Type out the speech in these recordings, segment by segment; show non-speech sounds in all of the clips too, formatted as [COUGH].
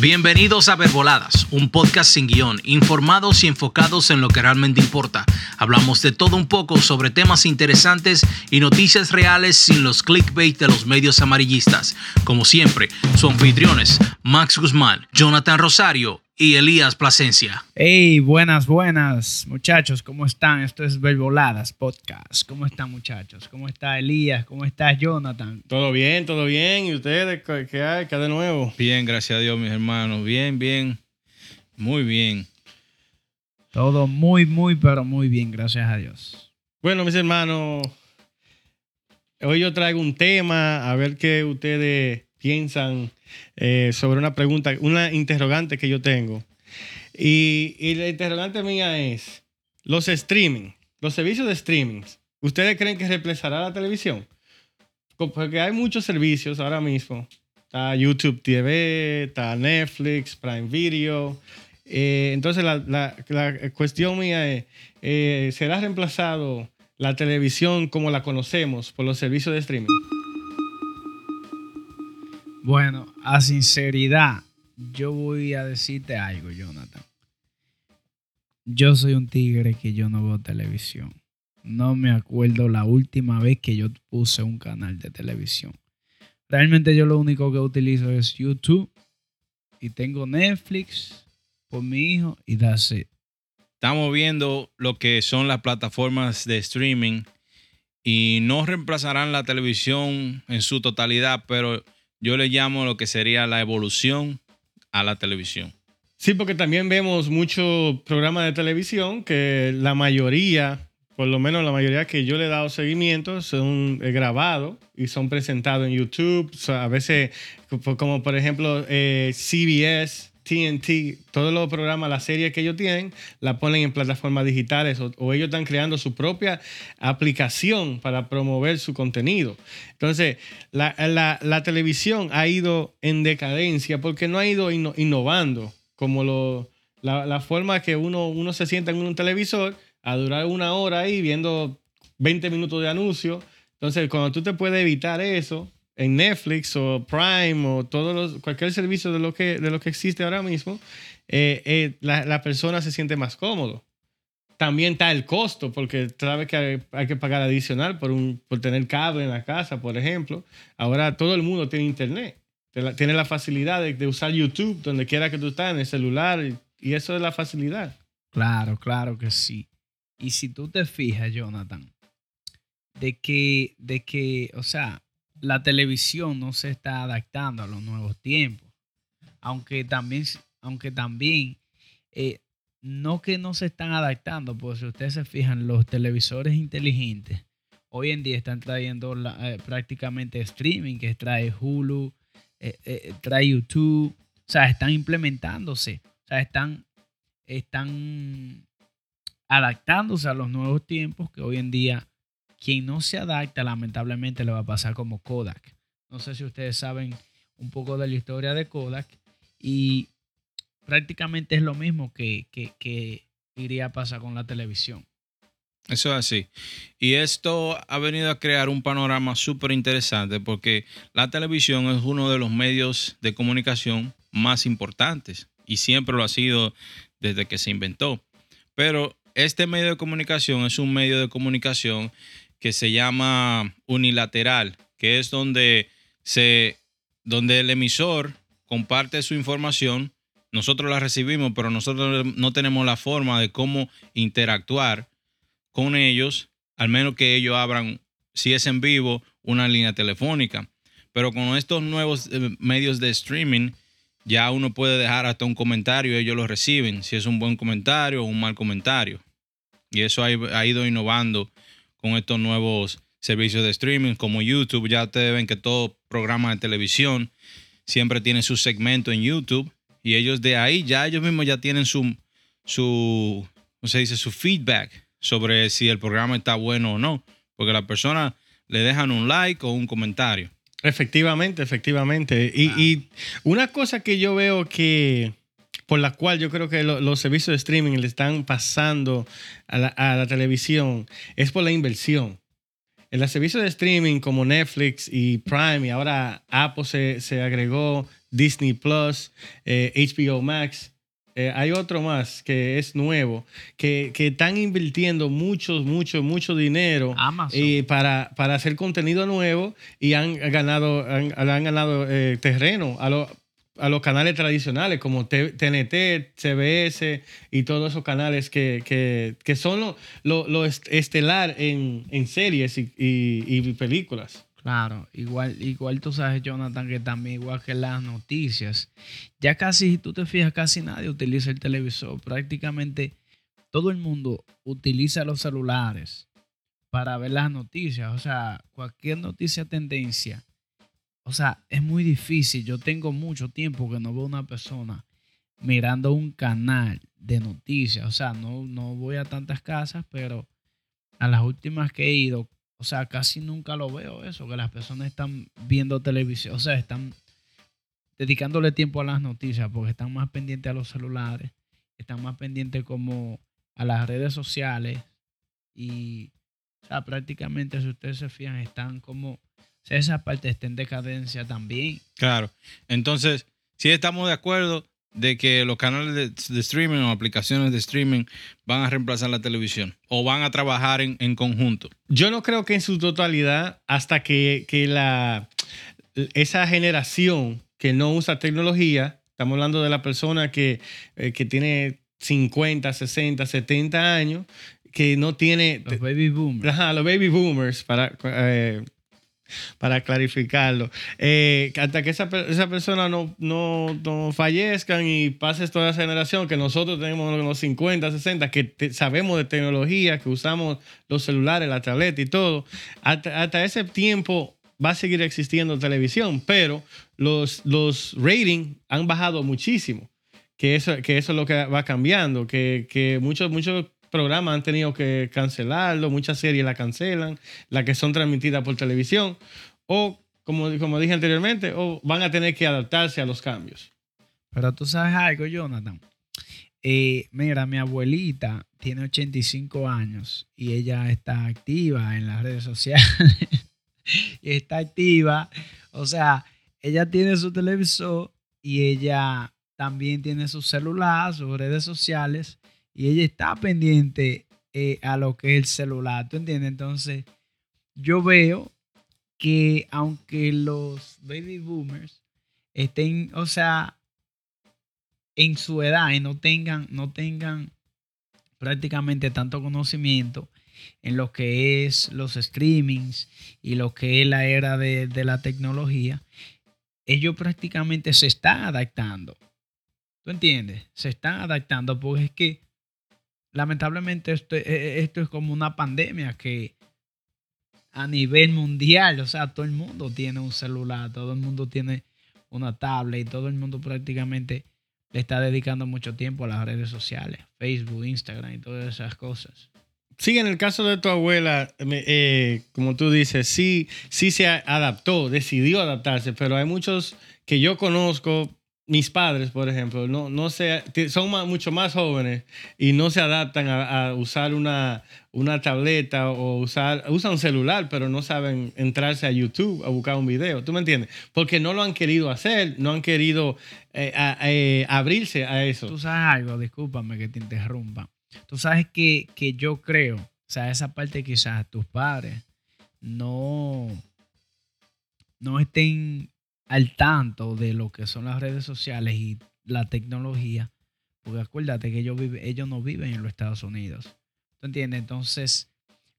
Bienvenidos a Verboladas, un podcast sin guion, informados y enfocados en lo que realmente importa. Hablamos de todo un poco sobre temas interesantes y noticias reales sin los clickbait de los medios amarillistas. Como siempre, sus anfitriones, Max Guzmán, Jonathan Rosario y Elías Plasencia. Hey, buenas, buenas, muchachos, ¿cómo están? Esto es Verboladas Podcast. ¿Cómo están, muchachos? ¿Cómo está Elías? ¿Cómo está Jonathan? Todo bien, todo bien. ¿Y ustedes qué hay? ¿Qué hay de nuevo? Bien, gracias a Dios, mis hermanos. Bien, bien. Muy bien. Todo muy, muy, pero muy bien, gracias a Dios. Bueno, mis hermanos, hoy yo traigo un tema, a ver qué ustedes piensan eh, sobre una pregunta, una interrogante que yo tengo. Y, la interrogante mía es, los streaming, los servicios de streaming, ¿ustedes creen que reemplazará la televisión? Porque hay muchos servicios ahora mismo. Está YouTube TV, está Netflix, Prime Video. Eh, entonces la, la, la, cuestión mía es, eh, ¿será reemplazado la televisión como la conocemos por los servicios de streaming? Bueno, a sinceridad, yo voy a decirte algo, Jonathan. Yo soy un tigre que yo no veo televisión. No me acuerdo la última vez que yo puse un canal de televisión. Realmente yo lo único que utilizo es YouTube y tengo Netflix por mi hijo y that's it. Estamos viendo lo que son las plataformas de streaming y no reemplazarán la televisión en su totalidad, pero yo le llamo lo que sería la evolución a la televisión. Sí, porque también vemos muchos programas de televisión que la mayoría, por lo menos la mayoría que yo le he dado seguimiento, son grabados y son presentados en YouTube. A veces, como por ejemplo eh, CBS, TNT, todos los programas, las series que ellos tienen, la ponen en plataformas digitales o, ellos están creando su propia aplicación para promover su contenido. Entonces, la, la, televisión ha ido en decadencia porque no ha ido inno, innovando como lo, la, la, forma que uno, uno se sienta en un televisor a durar una hora ahí viendo 20 minutos de anuncio. Entonces, cuando tú te puedes evitar eso, en Netflix o Prime o todos los, cualquier servicio de lo que, de lo que existe ahora mismo, eh, eh, la, persona se siente más cómodo. También está el costo, porque sabes que hay, que pagar adicional por, un, por tener cable en la casa, por ejemplo. Ahora todo el mundo tiene internet. Tiene la facilidad de, de usar YouTube donde quiera que tú estás, en el celular, y, y eso es la facilidad. Claro, claro que sí. Y si tú te fijas, Jonathan, de que, de que, o sea, la televisión no se está adaptando a los nuevos tiempos. Aunque también, aunque también eh, no que no se están adaptando, pues si ustedes se fijan, los televisores inteligentes hoy en día están trayendo eh, prácticamente streaming, que trae Hulu, eh, trae YouTube, o sea, están implementándose, o sea, están, están adaptándose a los nuevos tiempos que hoy en día quien no se adapta, lamentablemente le va a pasar como Kodak. No sé si ustedes saben un poco de la historia de Kodak y prácticamente es lo mismo que, que, que iría a pasar con la televisión. Eso es así. Y esto ha venido a crear un panorama súper interesante porque la televisión es uno de los medios de comunicación más importantes y siempre lo ha sido desde que se inventó. Pero este medio de comunicación es un medio de comunicación que se llama unilateral, que es donde, se, donde el emisor comparte su información, nosotros la recibimos, pero nosotros no tenemos la forma de cómo interactuar con ellos, al menos que ellos abran, si es en vivo, una línea telefónica. Pero con estos nuevos eh, medios de streaming, ya uno puede dejar hasta un comentario y ellos lo reciben, si es un buen comentario o un mal comentario. Y eso ha, ha ido innovando con estos nuevos servicios de streaming como YouTube. Ya ustedes ven que todo programa de televisión siempre tiene su segmento en YouTube y ellos de ahí ya ellos mismos ya tienen su, su, ¿cómo se dice? Su feedback sobre si el programa está bueno o no, porque las personas le dejan un like o un comentario. Efectivamente, efectivamente. Y, ah. y una cosa que yo veo que por la cual yo creo que lo, los servicios de streaming le están pasando a la, a la, televisión es por la inversión. en los servicios de streaming como Netflix y Prime, y ahora Apple se, se agregó, Disney Plus, eh, HBO Max. Eh, hay otro más que es nuevo, que, que están invirtiendo mucho, mucho, mucho dinero y para, para hacer contenido nuevo y han ganado, han, han ganado eh, terreno a, lo- a los canales tradicionales como TNT, CBS y todos esos canales que, que, que son lo, lo- lo est- estelar en, en series y, y- y películas. Claro, igual, igual tú sabes, Jonathan, que también igual que las noticias. Ya casi, si tú te fijas, casi nadie utiliza el televisor. Prácticamente todo el mundo utiliza los celulares para ver las noticias. O sea, cualquier noticia tendencia. O sea, es muy difícil. Yo tengo mucho tiempo que no veo una persona mirando un canal de noticias. O sea, no, no voy a tantas casas, pero a las últimas que he ido, o sea, casi nunca lo veo eso, que las personas están viendo televisión, o sea, están dedicándole tiempo a las noticias porque están más pendientes a los celulares, están más pendientes como a las redes sociales y, o sea, prácticamente si ustedes se fijan, están como, o sea, esa parte está en decadencia también. Claro. Entonces, sí estamos de acuerdo de que los canales de, de streaming o aplicaciones de streaming van a reemplazar la televisión o van a trabajar en, en conjunto. Yo no creo que en su totalidad, hasta que, que la, esa generación que no usa tecnología, estamos hablando de la persona que, eh, que tiene 50, 60, 70 años, que no tiene... Los baby boomers. Ajá, los baby boomers, para, eh, para clarificarlo. Eh, hasta que esa, esa persona no, no, no fallezcan y pase toda esa generación, que nosotros tenemos los 50, 60, que sabemos de tecnología, que usamos los celulares, la tableta y todo, hasta, hasta ese tiempo va a seguir existiendo televisión, pero los, los ratings han bajado muchísimo que eso, que eso es lo que va cambiando, que, que muchos, muchos programas han tenido que cancelarlo, muchas series la cancelan, las que son transmitidas por televisión, o como, como dije anteriormente, o van a tener que adaptarse a los cambios. Pero tú sabes algo, Jonathan. Eh, mira, mi abuelita tiene 85 años y ella está activa en las redes sociales. [LAUGHS] está activa. O sea, ella tiene su televisor y ella también tiene su celular, sus redes sociales. Y ella está pendiente eh, a lo que es el celular. ¿Tú entiendes? Entonces, yo veo que aunque los baby boomers estén, o sea, en su edad y no tengan, no tengan prácticamente tanto conocimiento en lo que es los streamings y lo que es la era de, de la tecnología, ellos prácticamente se están adaptando. ¿Tú entiendes? Se están adaptando porque es que lamentablemente esto, eh, esto es como una pandemia que a nivel mundial, o sea, todo el mundo tiene un celular, todo el mundo tiene una tablet y todo el mundo prácticamente le está dedicando mucho tiempo a las redes sociales, Facebook, Instagram y todas esas cosas. Sí, en el caso de tu abuela, eh, como tú dices, sí, sí se adaptó, decidió adaptarse, pero hay muchos que yo conozco, mis padres, por ejemplo, no, no se, son ma- mucho más jóvenes y no se adaptan a, usar una, una tableta o usar, usan un celular, pero no saben entrarse a YouTube a buscar un video. ¿Tú me entiendes? Porque no lo han querido hacer, no han querido eh, eh, abrirse a eso. Tú sabes algo, discúlpame que te interrumpa. Tú sabes que, que yo creo, o sea, esa parte quizás tus padres no, no estén al tanto de lo que son las redes sociales y la tecnología, porque acuérdate que ellos, viven, ellos no viven en los Estados Unidos. ¿Tú entiendes? Entonces,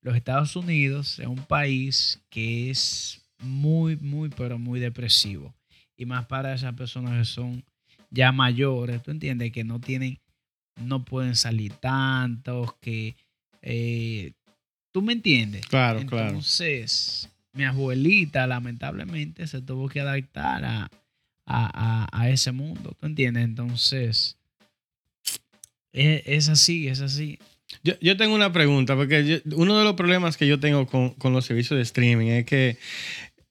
los Estados Unidos es un país que es muy, muy, pero muy depresivo. Y más para esas personas que son ya mayores, ¿tú entiendes? Que no tienen, no pueden salir tantos, que... eh, ¿Tú me entiendes? Claro, claro. Entonces, mi abuelita lamentablemente se tuvo que adaptar a, a, a- ese mundo, ¿tú entiendes? Entonces, es, es así, es así. Yo, yo tengo una pregunta, porque uno de los problemas que yo tengo con, con los servicios de streaming es que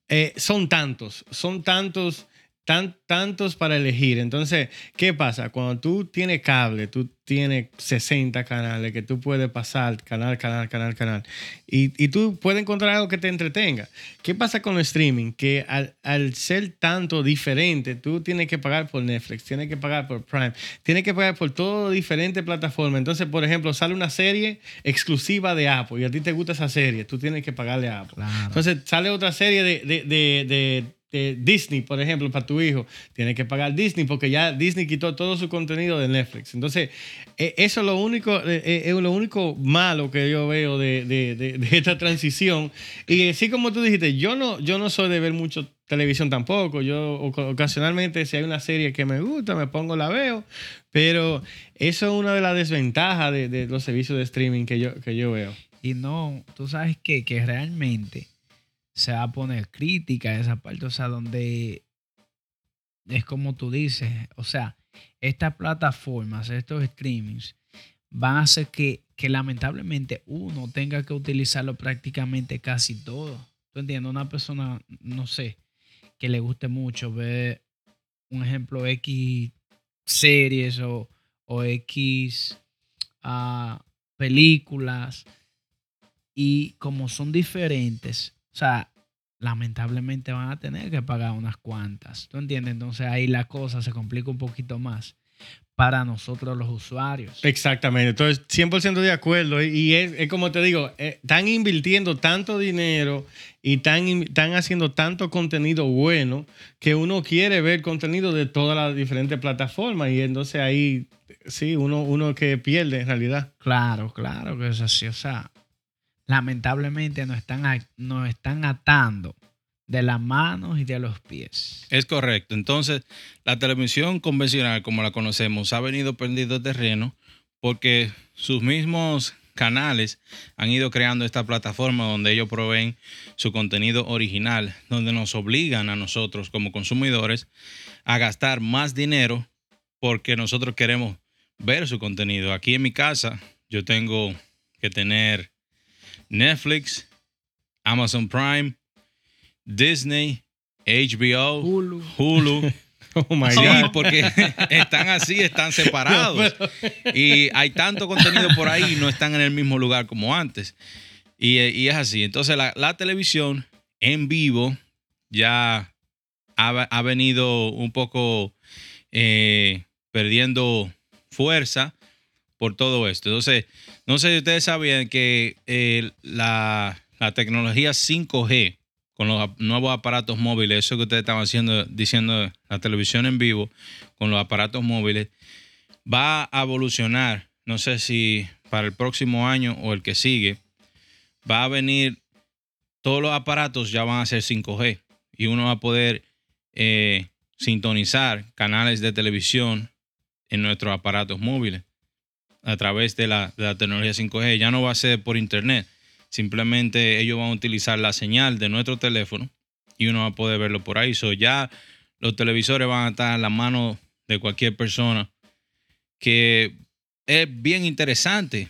eh, son tantos, son tantos, tan, tantos para elegir. Entonces, ¿qué pasa? Cuando tú tienes cable, tú tienes 60 canales que tú puedes pasar canal, canal, canal, canal, y, y tú puedes encontrar algo que te entretenga. ¿Qué pasa con el streaming? Que al, al, ser tanto diferente, tú tienes que pagar por Netflix, tienes que pagar por Prime, tienes que pagar por todo diferentes plataformas. Entonces, por ejemplo, sale una serie exclusiva de Apple y a ti te gusta esa serie, tú tienes que pagarle a Apple. Claro. Entonces, sale otra serie de, de, de, de de Disney, por ejemplo, para tu hijo, tienes que pagar Disney porque ya Disney quitó todo su contenido de Netflix. Entonces, eh, eso es lo único, eh, es lo único malo que yo veo de, de, [LAUGHS] esta transición. Y así como tú dijiste, yo no, yo no soy de ver mucho televisión tampoco. Yo ocasionalmente, si hay una serie que me gusta, me pongo, la veo. Pero eso es una de las desventajas de, los servicios de streaming que yo, que yo veo. Y no, tú sabes que, que realmente se va a poner crítica esa parte, o sea, donde es como tú dices, o sea, estas plataformas, estos streamings, van a hacer que, que lamentablemente uno tenga que utilizarlo prácticamente casi todo. ¿Tú entiendes? Una persona, no sé, que le guste mucho ver, un ejemplo, X series o, o X uh, películas, y como son diferentes, sea, lamentablemente van a tener que pagar unas cuantas. ¿Tú entiendes? Entonces ahí la cosa se complica un poquito más para nosotros los usuarios. Exactamente, entonces 100% de acuerdo y es, como te digo, eh, están invirtiendo tanto dinero y están, están haciendo tanto contenido bueno que uno quiere ver contenido de todas las diferentes plataformas y entonces ahí sí, uno, uno que pierde en realidad. Claro, claro que es así, o sea, lamentablemente nos están, nos están atando de las manos y de los pies. Es correcto. Entonces, la televisión convencional, como la conocemos, ha venido perdiendo terreno porque sus mismos canales han ido creando esta plataforma donde ellos proveen su contenido original, donde nos obligan a nosotros como consumidores a gastar más dinero porque nosotros queremos ver su contenido. Aquí en mi casa yo tengo que tener Netflix, Amazon Prime, Disney, HBO, Hulu. Hulu. [LAUGHS] Oh my sí, God. porque [LAUGHS] están así, están separados. Y hay tanto contenido por ahí y no están en el mismo lugar como antes. Y, y es así. Entonces, la, la, televisión en vivo ya ha, ha venido un poco eh, perdiendo fuerza por todo esto. Entonces, no sé si ustedes sabían que eh, la, la, tecnología 5G con los nuevos aparatos móviles, eso que ustedes estaban haciendo, diciendo la televisión en vivo, con los aparatos móviles, va a evolucionar. No sé si para el próximo año o el que sigue, va a venir, todos los aparatos ya van a ser 5G y uno va a poder eh, sintonizar canales de televisión en nuestros aparatos móviles a través de la, de la, tecnología 5G. Ya no va a ser por internet. Simplemente ellos van a utilizar la señal de nuestro teléfono y uno va a poder verlo por ahí. So, ya los televisores van a estar en la mano de cualquier persona. Que es bien interesante.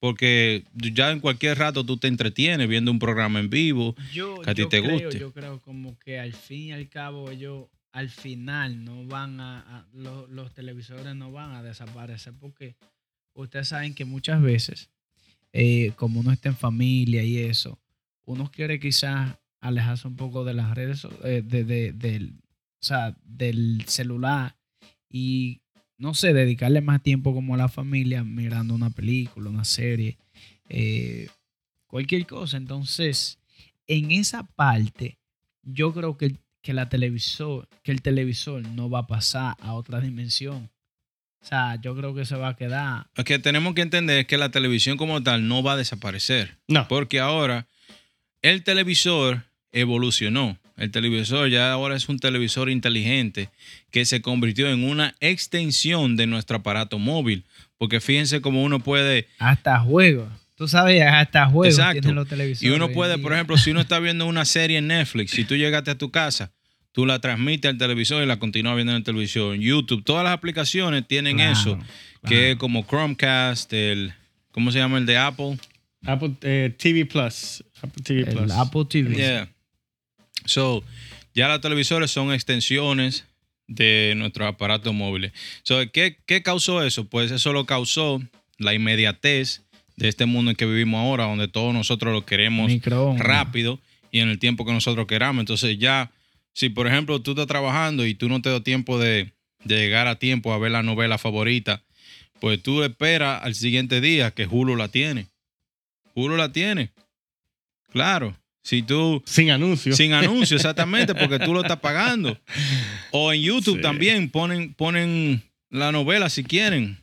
Porque ya en cualquier rato tú te entretienes viendo un programa en vivo yo, que a ti te creo, guste. Yo creo como que al fin y al cabo ellos al final no van a, a los, los televisores no van a desaparecer porque ustedes saben que muchas veces, eh, como uno está en familia y eso, uno quiere quizás alejarse un poco de las redes, eh, de, de, del, o sea, del celular y, no sé, dedicarle más tiempo como a la familia mirando una película, una serie, eh, cualquier cosa. Entonces, en esa parte, yo creo que, que, la televisor, que el televisor no va a pasar a otra dimensión. O sea, yo creo que se va a quedar. Lo que tenemos que entender es que la televisión como tal no va a desaparecer. No. Porque ahora el televisor evolucionó. El televisor ya ahora es un televisor inteligente que se convirtió en una extensión de nuestro aparato móvil. Porque fíjense cómo uno puede... Hasta juegos. Tú sabes, hasta juegos Exacto. tienen los televisores. Y uno puede, por ejemplo, si uno está viendo una serie en Netflix, si tú llegaste a tu casa, tú la transmites al televisor y la continúas viendo en el televisor. YouTube, todas las aplicaciones tienen Claro, eso, claro. que es como Chromecast, el, ¿cómo se llama el de Apple? Apple eh, TV Plus. Apple TV El Plus. Apple TV. Yeah. So, ya los televisores son extensiones de nuestros aparatos móviles. So, ¿qué, ¿Qué causó eso? Pues eso lo causó la inmediatez de este mundo en que vivimos ahora, donde todos nosotros lo queremos Microondas. rápido y en el tiempo que nosotros queramos. Entonces ya, si por ejemplo tú estás trabajando y tú no te da tiempo de, de llegar a tiempo a ver la novela favorita, pues tú esperas al siguiente día que Hulu la tiene. Hulu la tiene. Claro. Si tú Sin anuncio. sin anuncio, [LAUGHS] exactamente, porque tú lo estás pagando. O en YouTube Sí. también ponen, ponen la novela si quieren.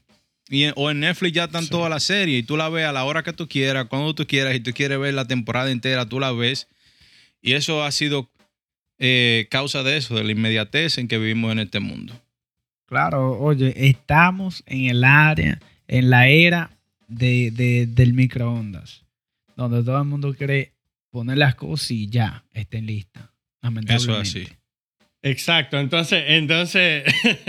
Y en- o en Netflix ya están Sí. todas las series y tú la ves a la hora que tú quieras, cuando tú quieras, y tú quieres ver la temporada entera, tú la ves. Y eso ha sido eh, causa de eso, de la inmediatez en que vivimos en este mundo. Claro, oye, estamos en el área, en la era de, de- del microondas, donde todo el mundo quiere poner las cosas y ya estén listas. Eso es así. Exacto, entonces, entonces,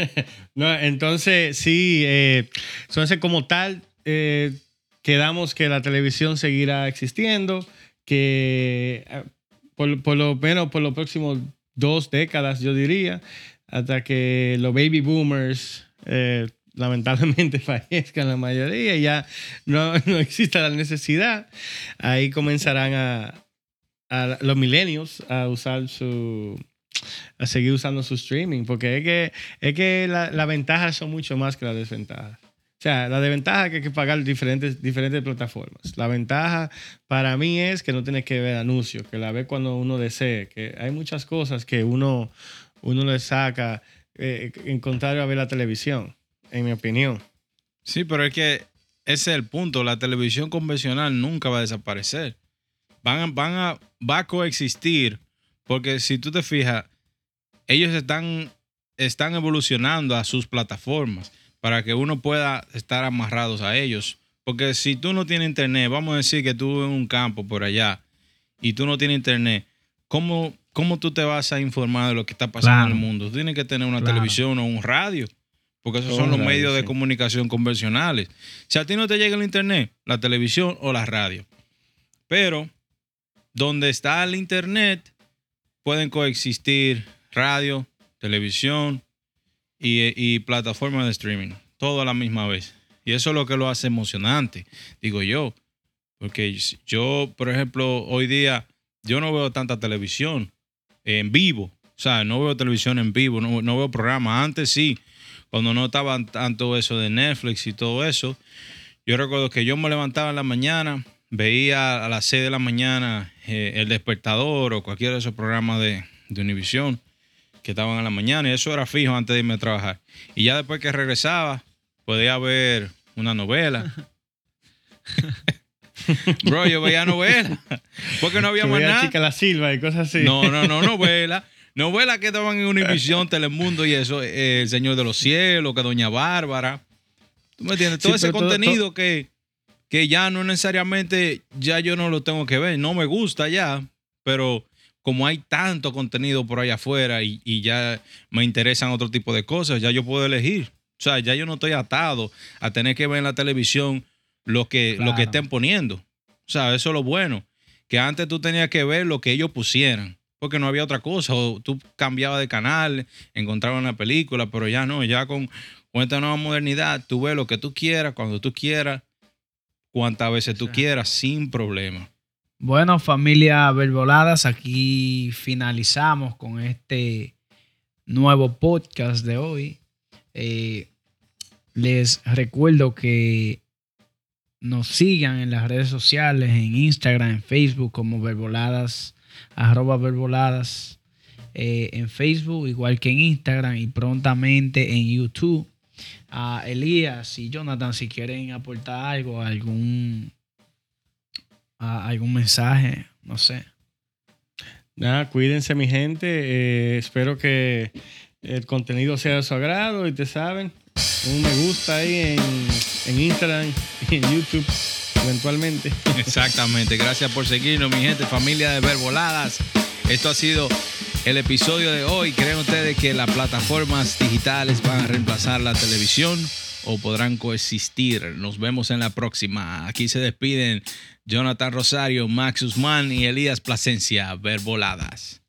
[LAUGHS] no, entonces sí, eh, entonces como tal, eh, quedamos que la televisión seguirá existiendo, que eh, por, por lo menos por los próximos dos décadas, yo diría, hasta que los baby boomers eh, lamentablemente [LAUGHS] fallezcan la mayoría y ya no, no exista la necesidad, ahí comenzarán a, a los millennials a usar su a seguir usando su streaming, porque es que, es que la- las ventajas son mucho más que las desventajas. Sea, la desventaja es que hay que pagar diferentes, diferentes plataformas. La ventaja para mí es que no tienes que ver anuncios, que la ves cuando uno desee, que hay muchas cosas que uno, uno le saca eh, en contrario a ver la televisión, en mi opinión. Sí, pero es que ese es el punto. La televisión convencional nunca va a desaparecer. Van a, van a, va a coexistir. Porque si tú te fijas, ellos están, están evolucionando a sus plataformas para que uno pueda estar amarrados a ellos. Porque si tú no tienes internet, vamos a decir que tú en un campo por allá y tú no tienes internet, ¿cómo, cómo tú te vas a informar de lo que está pasando en el mundo? Tú tienes que tener una Claro. televisión o un radio. Porque esos son los radio, medios de comunicación convencionales. Si a ti no te llega el internet, la televisión o la radio. Pero donde está el internet, pueden coexistir radio, televisión y, plataformas de streaming. Todo a la misma vez. Y eso es lo que lo hace emocionante, digo yo. Porque yo, por ejemplo, hoy día, yo no veo tanta televisión en vivo. O sea, no veo televisión en vivo, no, no veo programas. Antes sí, cuando no estaba tanto eso de Netflix y todo eso. Yo recuerdo que yo me levantaba en la mañana, veía a las 6 de la mañana eh, El Despertador o cualquiera de esos programas de, de Univision que estaban en la mañana y eso era fijo antes de irme a trabajar. Y ya después que regresaba, podía ver una novela. [LAUGHS] Bro, yo veía novela. Porque no había más nada. Chica la Silva y cosas así. No, no, no, [LAUGHS] novela. Novela que estaban en Univision, [LAUGHS] Telemundo y eso. eh, El Señor de los Cielos, que Doña Bárbara. ¿Tú me entiendes? Todo Sí, ese todo- contenido que, que ya no necesariamente, ya yo no lo tengo que ver. No me gusta ya, pero como hay tanto contenido por allá afuera y, y ya me interesan otro tipo de cosas, ya yo puedo elegir. O sea, ya yo no estoy atado a tener que ver en la televisión lo que, lo que estén poniendo. O sea, eso es lo bueno. Que antes tú tenías que ver lo que ellos pusieran, porque no había otra cosa. O tú cambiabas de canal, encontrabas una película, pero ya no, ya con, con esta nueva modernidad, tú ves lo que tú quieras, cuando tú quieras, cuantas veces tú quieras, sin problema. Bueno, familia Verboladas, aquí finalizamos con este nuevo podcast de hoy. Eh, les recuerdo que nos sigan en las redes sociales, en Instagram, en Facebook como Verboladas, arroba Verboladas, eh, en Facebook, igual que en Instagram y prontamente en YouTube. A Elías y Jonathan, si quieren aportar algo, algún a- algún mensaje, no sé. Nada, cuídense mi gente. eh, espero que el contenido sea de su agrado y te saben. Un me gusta ahí en, en Instagram y en YouTube eventualmente. Exactamente. Gracias por seguirnos, mi gente, familia de Verboladas. Esto ha sido el episodio de hoy. ¿Creen ustedes que las plataformas digitales van a reemplazar la televisión o podrán coexistir? Nos vemos en la próxima. Aquí se despiden Jonathan Rosario, Max Usman y Elías Plasencia. Verboladas.